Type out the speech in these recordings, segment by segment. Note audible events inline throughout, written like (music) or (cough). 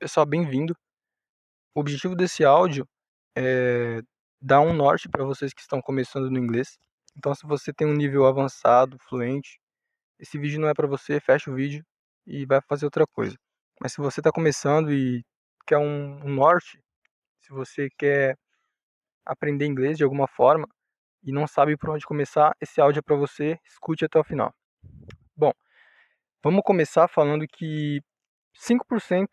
Pessoal, bem-vindo. O objetivo desse áudio é dar um norte para vocês que estão começando no inglês. Então, se você tem um nível avançado, fluente, esse vídeo não é para você, fecha o vídeo e vai fazer outra coisa. Mas se você está começando e quer um, um norte, se você quer aprender inglês de alguma forma e não sabe por onde começar, esse áudio é para você, escute até o final. Bom, vamos começar falando que 5%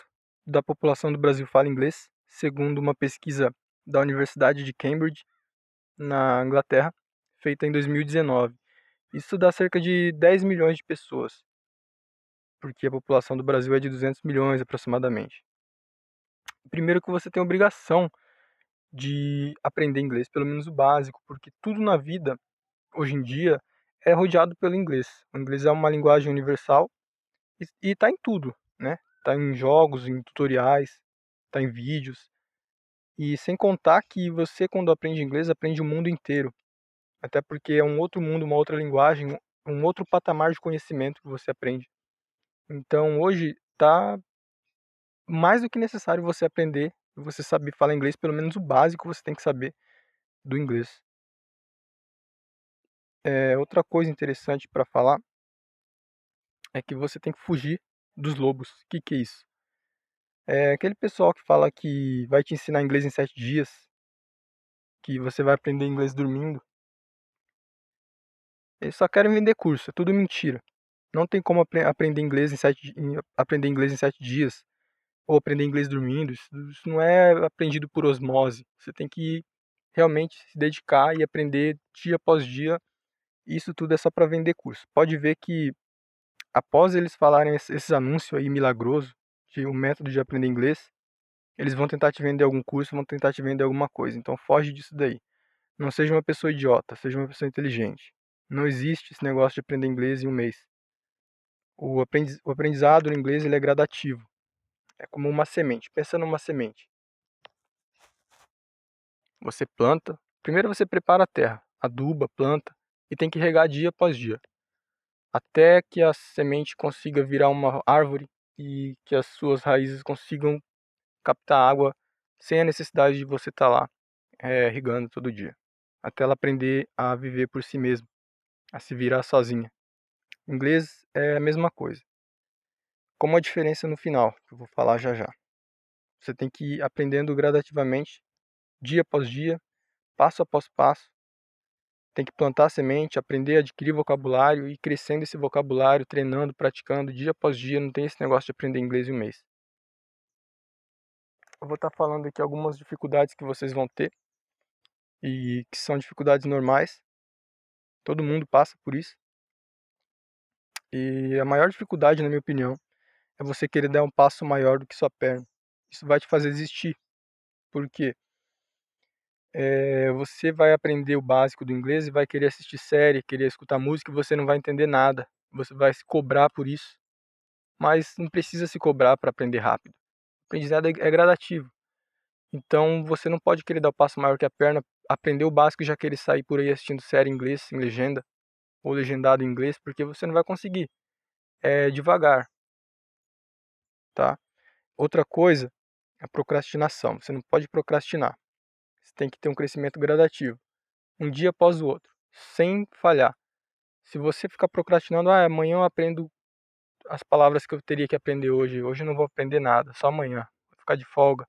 da população do Brasil fala inglês, segundo uma pesquisa da Universidade de Cambridge, na Inglaterra, feita em 2019. Isso dá cerca de 10 milhões de pessoas, porque a população do Brasil é de 200 milhões aproximadamente. Primeiro que você tem obrigação de aprender inglês, pelo menos o básico, porque tudo na vida, hoje em dia, é rodeado pelo inglês. O inglês é uma linguagem universal e está em tudo, né? Está em jogos, em tutoriais, está em vídeos. E sem contar que você, quando aprende inglês, aprende o mundo inteiro. Até porque é um outro mundo, uma outra linguagem, um outro patamar de conhecimento que você aprende. Então hoje está mais do que necessário você aprender, você saber falar inglês, pelo menos o básico você tem que saber do inglês. É, outra coisa interessante para falar é que você tem que fugir dos lobos. O que, que é isso? É aquele pessoal que fala que vai te ensinar inglês em sete dias, que você vai aprender inglês dormindo. Eles só querem vender curso, é tudo mentira. Não tem como apre aprender inglês em sete, em, aprender inglês em sete dias ou aprender inglês dormindo. Isso, isso não é aprendido por osmose. Você tem que realmente se dedicar e aprender dia após dia. Isso tudo é só para vender curso. Pode ver que após eles falarem esses anúncios aí milagroso de um método de aprender inglês, eles vão tentar te vender algum curso, vão tentar te vender alguma coisa. Então foge disso daí. Não seja uma pessoa idiota, seja uma pessoa inteligente. Não existe esse negócio de aprender inglês em um mês. O, aprendiz, o aprendizado no inglês ele é gradativo. É como uma semente. Pensa numa semente. Você planta. Primeiro você prepara a terra, aduba, planta e tem que regar dia após dia até que a semente consiga virar uma árvore e que as suas raízes consigam captar água sem a necessidade de você estar tá lá é, regando todo dia, até ela aprender a viver por si mesma, a se virar sozinha. O inglês é a mesma coisa. Como a diferença no final, que eu vou falar já já. Você tem que ir aprendendo gradativamente, dia após dia, passo após passo, tem que plantar semente, aprender a adquirir vocabulário e ir crescendo esse vocabulário, treinando, praticando dia após dia. Não tem esse negócio de aprender inglês em um mês. Eu vou estar falando aqui algumas dificuldades que vocês vão ter e que são dificuldades normais. Todo mundo passa por isso. E a maior dificuldade, na minha opinião, é você querer dar um passo maior do que sua perna. Isso vai te fazer desistir. Por quê? É, você vai aprender o básico do inglês e vai querer assistir série, querer escutar música e você não vai entender nada. Você vai se cobrar por isso. Mas não precisa se cobrar para aprender rápido. O aprendizado é, é gradativo. Então você não pode querer dar o passo maior que a perna, aprender o básico e já querer sair por aí assistindo série em inglês, em legenda, ou legendado em inglês, porque você não vai conseguir. É devagar. Tá? Outra coisa é a procrastinação. Você não pode procrastinar tem que ter um crescimento gradativo, um dia após o outro, sem falhar. Se você ficar procrastinando, ah, amanhã eu aprendo as palavras que eu teria que aprender hoje, hoje eu não vou aprender nada, só amanhã, vou ficar de folga,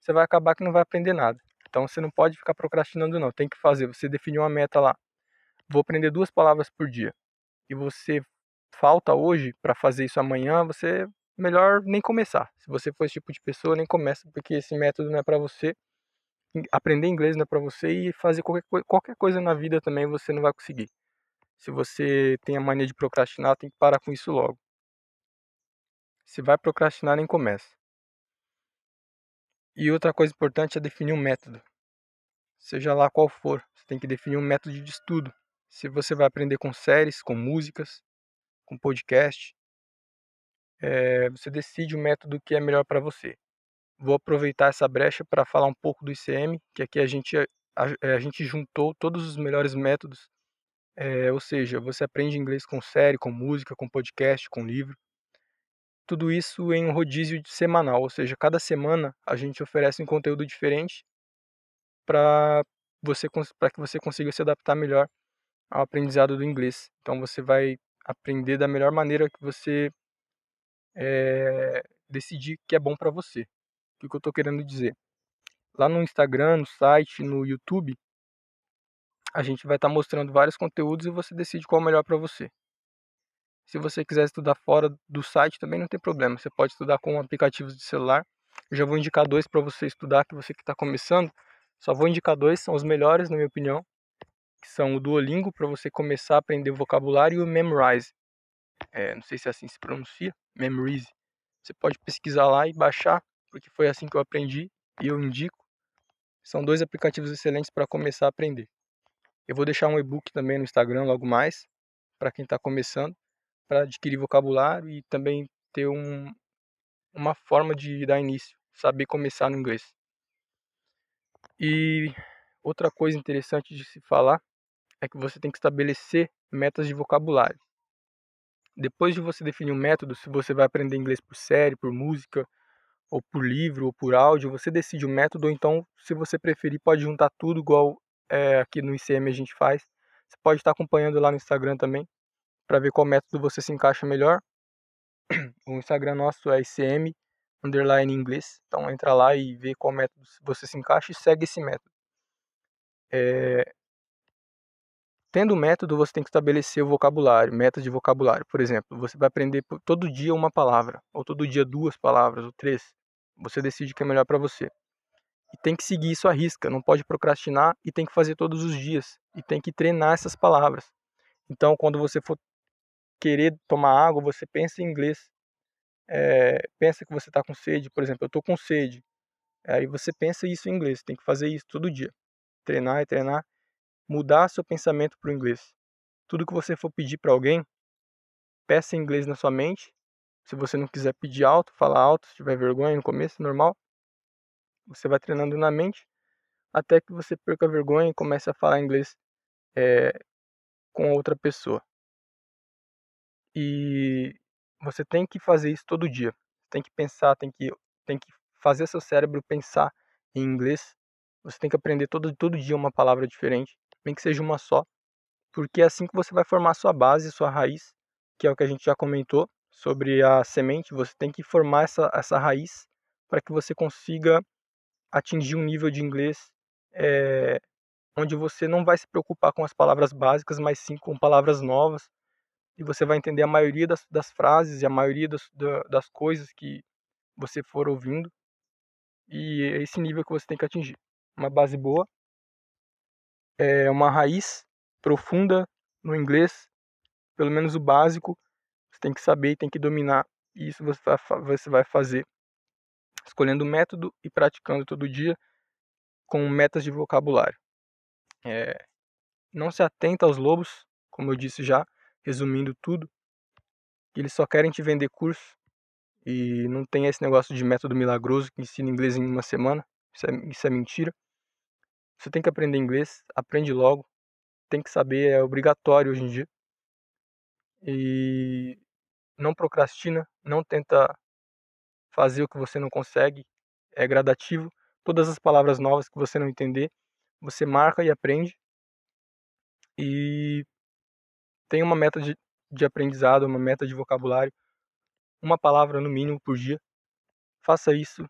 você vai acabar que não vai aprender nada. Então você não pode ficar procrastinando não, tem que fazer, você definiu uma meta lá. Vou aprender duas palavras por dia. E você falta hoje para fazer isso amanhã, você melhor nem começar. Se você for esse tipo de pessoa, nem começa, porque esse método não é para você aprender inglês não é para você e fazer qualquer, qualquer coisa na vida também você não vai conseguir. Se você tem a mania de procrastinar, tem que parar com isso logo. Se vai procrastinar, nem começa. E outra coisa importante é definir um método. Seja lá qual for, você tem que definir um método de estudo. Se você vai aprender com séries, com músicas, com podcast, é, você decide o método que é melhor para você vou aproveitar essa brecha para falar um pouco do ICM, que aqui a gente, a, a gente juntou todos os melhores métodos, é, ou seja, você aprende inglês com série, com música, com podcast, com livro. tudo isso em um rodízio semanal, ou seja, cada semana a gente oferece um conteúdo diferente para você para que você consiga se adaptar melhor ao aprendizado do inglês. Então você vai aprender da melhor maneira que você é, decidir que é bom para você. O que eu estou querendo dizer? Lá no Instagram, no site, no YouTube, a gente vai estar tá mostrando vários conteúdos e você decide qual é o melhor para você. Se você quiser estudar fora do site, também não tem problema. Você pode estudar com aplicativos de celular. Eu já vou indicar dois para você estudar, que você que está começando. Só vou indicar dois, são os melhores, na minha opinião. Que são o Duolingo, para você começar a aprender vocabulário, e o Memrise. É, não sei se é assim se pronuncia. Memrise. Você pode pesquisar lá e baixar, porque foi assim que eu aprendi e eu indico. São dois aplicativos excelentes para começar a aprender. Eu vou deixar um e-book também no Instagram logo mais, para quem está começando para adquirir vocabulário e também ter um, uma forma de dar início, saber começar no inglês. E outra coisa interessante de se falar é que você tem que estabelecer metas de vocabulário. Depois de você definir um método, se você vai aprender inglês por série, por música, ou por livro, ou por áudio, você decide o método, ou então, se você preferir, pode juntar tudo igual é, aqui no ICM a gente faz. Você pode estar acompanhando lá no Instagram também para ver qual método você se encaixa melhor. (clears throat) O Instagram nosso é ICM underline inglês. Então entra lá e vê qual método você se encaixa e segue esse método. É... Tendo o método, você tem que estabelecer o vocabulário, metas de vocabulário. Por exemplo, você vai aprender todo dia uma palavra, ou todo dia duas palavras, ou três. Você decide o que é melhor para você. E tem que seguir isso à risca, não pode procrastinar e tem que fazer todos os dias. E tem que treinar essas palavras. Então, quando você for querer tomar água, você pensa em inglês. É, pensa que você está com sede, por exemplo, eu estou com sede. Aí você pensa isso em inglês, tem que fazer isso todo dia. Treinar e treinar, mudar seu pensamento para o inglês. Tudo que você for pedir para alguém, peça em inglês na sua mente. Se você não quiser pedir alto, fala alto, se tiver vergonha no começo, normal. Você vai treinando na mente até que você perca a vergonha e comece a falar inglês é, com outra pessoa. E você tem que fazer isso todo dia. Tem que pensar, tem que, tem que fazer seu cérebro pensar em inglês. Você tem que aprender todo, todo dia uma palavra diferente, nem que seja uma só, porque é assim que você vai formar sua base, sua raiz, que é o que a gente já comentou sobre a semente. Você tem que formar essa, essa raiz para que você consiga atingir um nível de inglês é, onde você não vai se preocupar com as palavras básicas, mas sim com palavras novas, e você vai entender a maioria das, das frases e a maioria das, das coisas que você for ouvindo. E é esse nível que você tem que atingir. Uma base boa, é uma raiz profunda no inglês, pelo menos o básico, tem que saber e tem que dominar. E isso você vai, fazer escolhendo o método e praticando todo dia com metas de vocabulário. É, não se atenta aos lobos, como eu disse já, resumindo tudo, eles só querem te vender curso e não tem esse negócio de método milagroso que ensina inglês em uma semana. Isso é, isso é mentira. Você tem que aprender inglês, aprende logo. Tem que saber, é obrigatório hoje em dia. E não procrastina, não tenta fazer o que você não consegue, é gradativo. Todas as palavras novas que você não entender, você marca e aprende. E tem uma meta de, de aprendizado, uma meta de vocabulário, uma palavra no mínimo por dia. Faça isso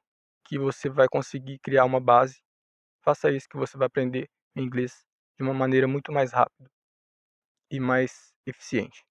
que você vai conseguir criar uma base. Faça isso que você vai aprender inglês de uma maneira muito mais rápida e mais eficiente.